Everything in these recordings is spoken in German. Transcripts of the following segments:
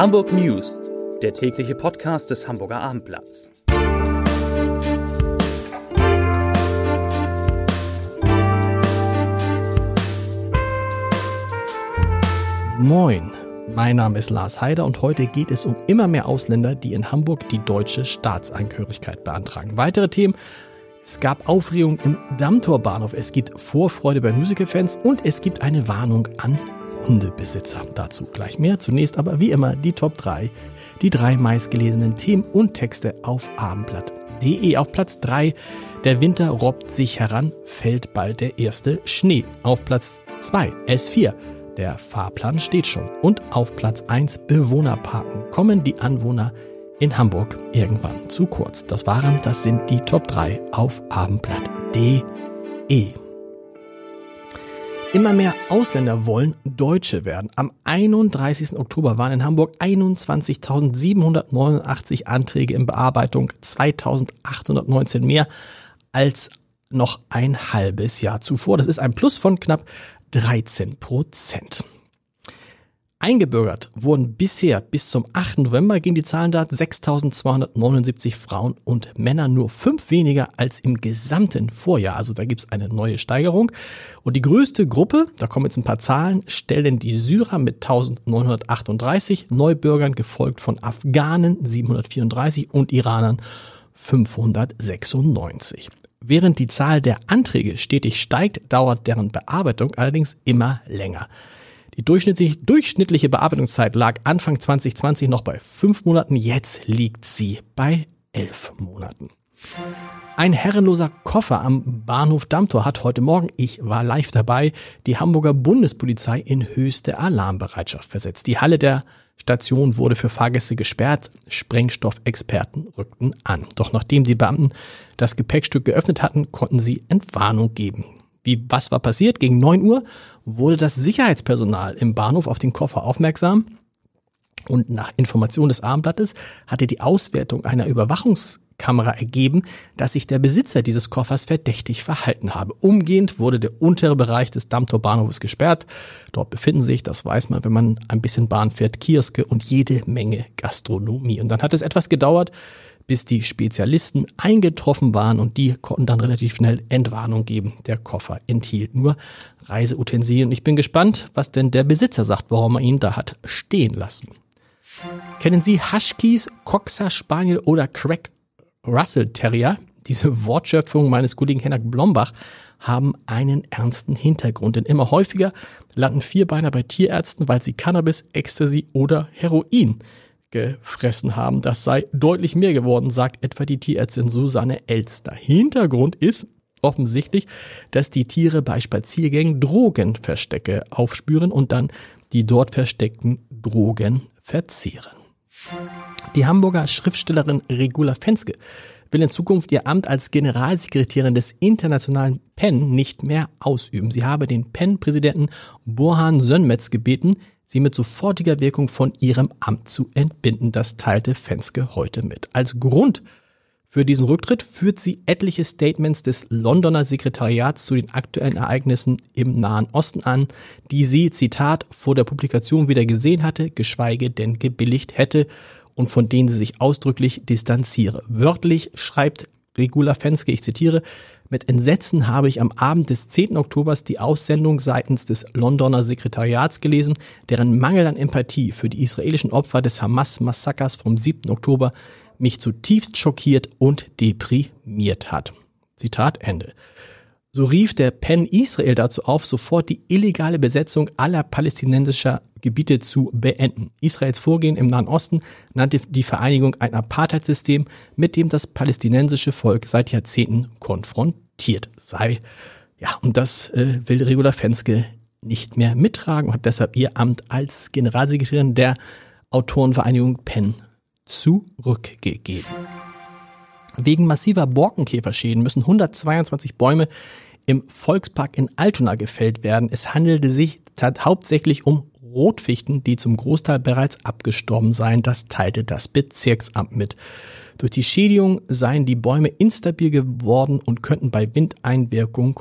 Hamburg News, der tägliche Podcast des Hamburger Abendblatts. Moin, mein Name ist Lars Heider und heute geht es um immer mehr Ausländer, die in Hamburg die deutsche Staatsangehörigkeit beantragen. Weitere Themen es gab Aufregung im Dammtorbahnhof, es gibt Vorfreude bei Musicalfans und es gibt eine Warnung an Hundebesitzer. Dazu gleich mehr. Zunächst aber wie immer die Top 3. Die drei meistgelesenen Themen und Texte auf abendblatt.de. Auf Platz 3 der Winter robbt sich heran, fällt bald der erste Schnee. Auf Platz 2 S4. Der Fahrplan steht schon. Und auf Platz 1 Bewohnerparken. Kommen die Anwohner in Hamburg irgendwann zu kurz. Das waren, das sind die Top 3 auf abendblatt.de. Immer mehr Ausländer wollen Deutsche werden. Am 31. Oktober waren in Hamburg 21.789 Anträge in Bearbeitung, 2.819 mehr als noch ein halbes Jahr zuvor. Das ist ein Plus von knapp 13 Prozent. Eingebürgert wurden bisher bis zum 8. November gehen die Zahlen da 6.279 Frauen und Männer, nur fünf weniger als im gesamten Vorjahr. Also da gibt's eine neue Steigerung. Und die größte Gruppe, da kommen jetzt ein paar Zahlen, stellen die Syrer mit 1.938 Neubürgern, gefolgt von Afghanen 734 und Iranern 596. Während die Zahl der Anträge stetig steigt, dauert deren Bearbeitung allerdings immer länger. Die durchschnittliche, durchschnittliche Bearbeitungszeit lag Anfang 2020 noch bei fünf Monaten, jetzt liegt sie bei elf Monaten. Ein herrenloser Koffer am Bahnhof Dammtor hat heute Morgen, ich war live dabei, die Hamburger Bundespolizei in höchste Alarmbereitschaft versetzt. Die Halle der Station wurde für Fahrgäste gesperrt, Sprengstoffexperten rückten an. Doch nachdem die Beamten das Gepäckstück geöffnet hatten, konnten sie Entwarnung geben. Wie, was war passiert? Gegen neun Uhr wurde das Sicherheitspersonal im Bahnhof auf den Koffer aufmerksam. Und nach Information des Armblattes hatte die Auswertung einer Überwachungskamera ergeben, dass sich der Besitzer dieses Koffers verdächtig verhalten habe. Umgehend wurde der untere Bereich des Dammtor Bahnhofes gesperrt. Dort befinden sich, das weiß man, wenn man ein bisschen Bahn fährt, Kioske und jede Menge Gastronomie. Und dann hat es etwas gedauert, bis die Spezialisten eingetroffen waren und die konnten dann relativ schnell Entwarnung geben. Der Koffer enthielt nur Reiseutensilien. Ich bin gespannt, was denn der Besitzer sagt, warum er ihn da hat stehen lassen. Kennen Sie Hushkeys, Coxer Spaniel oder Crack Russell Terrier? Diese Wortschöpfung meines Kollegen Henrik Blombach haben einen ernsten Hintergrund, denn immer häufiger landen Vierbeiner bei Tierärzten, weil sie Cannabis, Ecstasy oder Heroin gefressen haben. Das sei deutlich mehr geworden, sagt etwa die Tierärztin Susanne Elster. Hintergrund ist offensichtlich, dass die Tiere bei Spaziergängen Drogenverstecke aufspüren und dann die dort versteckten Drogen verzehren. Die Hamburger Schriftstellerin Regula Fenske will in Zukunft ihr Amt als Generalsekretärin des internationalen PEN nicht mehr ausüben. Sie habe den PEN-Präsidenten Burhan Sönmetz gebeten, sie mit sofortiger Wirkung von ihrem Amt zu entbinden. Das teilte Fenske heute mit. Als Grund für diesen Rücktritt führt sie etliche Statements des Londoner Sekretariats zu den aktuellen Ereignissen im Nahen Osten an, die sie, Zitat, vor der Publikation wieder gesehen hatte, geschweige denn gebilligt hätte und von denen sie sich ausdrücklich distanziere. Wörtlich schreibt Regula Fenske, ich zitiere, mit Entsetzen habe ich am Abend des 10. Oktobers die Aussendung seitens des Londoner Sekretariats gelesen, deren Mangel an Empathie für die israelischen Opfer des Hamas-Massakers vom 7. Oktober mich zutiefst schockiert und deprimiert hat. Zitat Ende. So rief der PEN Israel dazu auf, sofort die illegale Besetzung aller palästinensischer Gebiete zu beenden. Israels Vorgehen im Nahen Osten nannte die Vereinigung ein Apartheidssystem, mit dem das palästinensische Volk seit Jahrzehnten konfrontiert sei. Ja, und das äh, will Regula Fenske nicht mehr mittragen und hat deshalb ihr Amt als Generalsekretärin der Autorenvereinigung PEN zurückgegeben. Wegen massiver Borkenkäferschäden müssen 122 Bäume im Volkspark in Altona gefällt werden. Es handelte sich hauptsächlich um Rotfichten, die zum Großteil bereits abgestorben seien. Das teilte das Bezirksamt mit. Durch die Schädigung seien die Bäume instabil geworden und könnten bei Windeinwirkung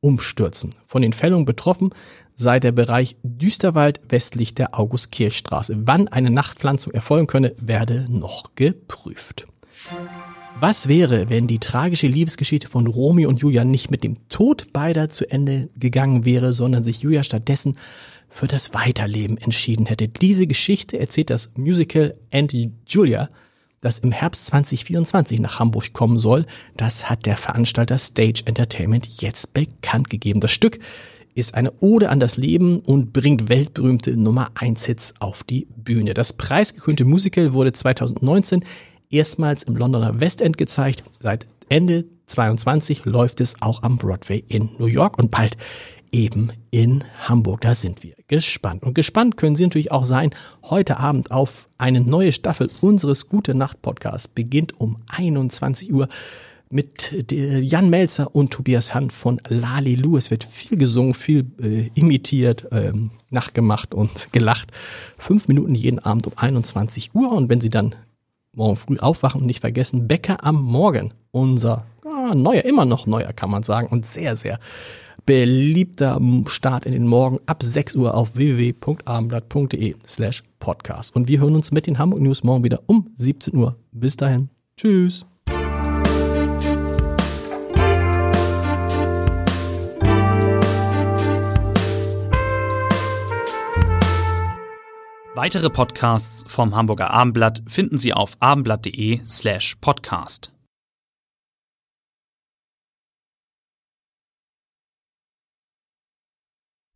umstürzen. Von den Fällungen betroffen sei der Bereich Düsterwald westlich der August-Kirchstraße. Wann eine Nachtpflanzung erfolgen könne, werde noch geprüft. Was wäre, wenn die tragische Liebesgeschichte von Romeo und Julia nicht mit dem Tod beider zu Ende gegangen wäre, sondern sich Julia stattdessen für das Weiterleben entschieden hätte? Diese Geschichte erzählt das Musical Anti Julia, das im Herbst 2024 nach Hamburg kommen soll. Das hat der Veranstalter Stage Entertainment jetzt bekannt gegeben. Das Stück ist eine Ode an das Leben und bringt weltberühmte Nummer 1 Hits auf die Bühne. Das preisgekrönte Musical wurde 2019 erstmals im Londoner West End gezeigt. Seit Ende 22 läuft es auch am Broadway in New York und bald eben in Hamburg. Da sind wir gespannt. Und gespannt können Sie natürlich auch sein, heute Abend auf eine neue Staffel unseres Gute Nacht Podcasts beginnt um 21 Uhr mit Jan Melzer und Tobias Hand von Lali Lu. Es wird viel gesungen, viel äh, imitiert, ähm, nachgemacht und gelacht. Fünf Minuten jeden Abend um 21 Uhr. Und wenn Sie dann morgen früh aufwachen und nicht vergessen, Bäcker am Morgen. Unser ah, neuer, immer noch neuer, kann man sagen, und sehr, sehr beliebter Start in den Morgen ab 6 Uhr auf www.abendblatt.de slash podcast. Und wir hören uns mit den Hamburg News morgen wieder um 17 Uhr. Bis dahin. Tschüss. Weitere Podcasts vom Hamburger Abendblatt finden Sie auf abendblatt.de slash podcast.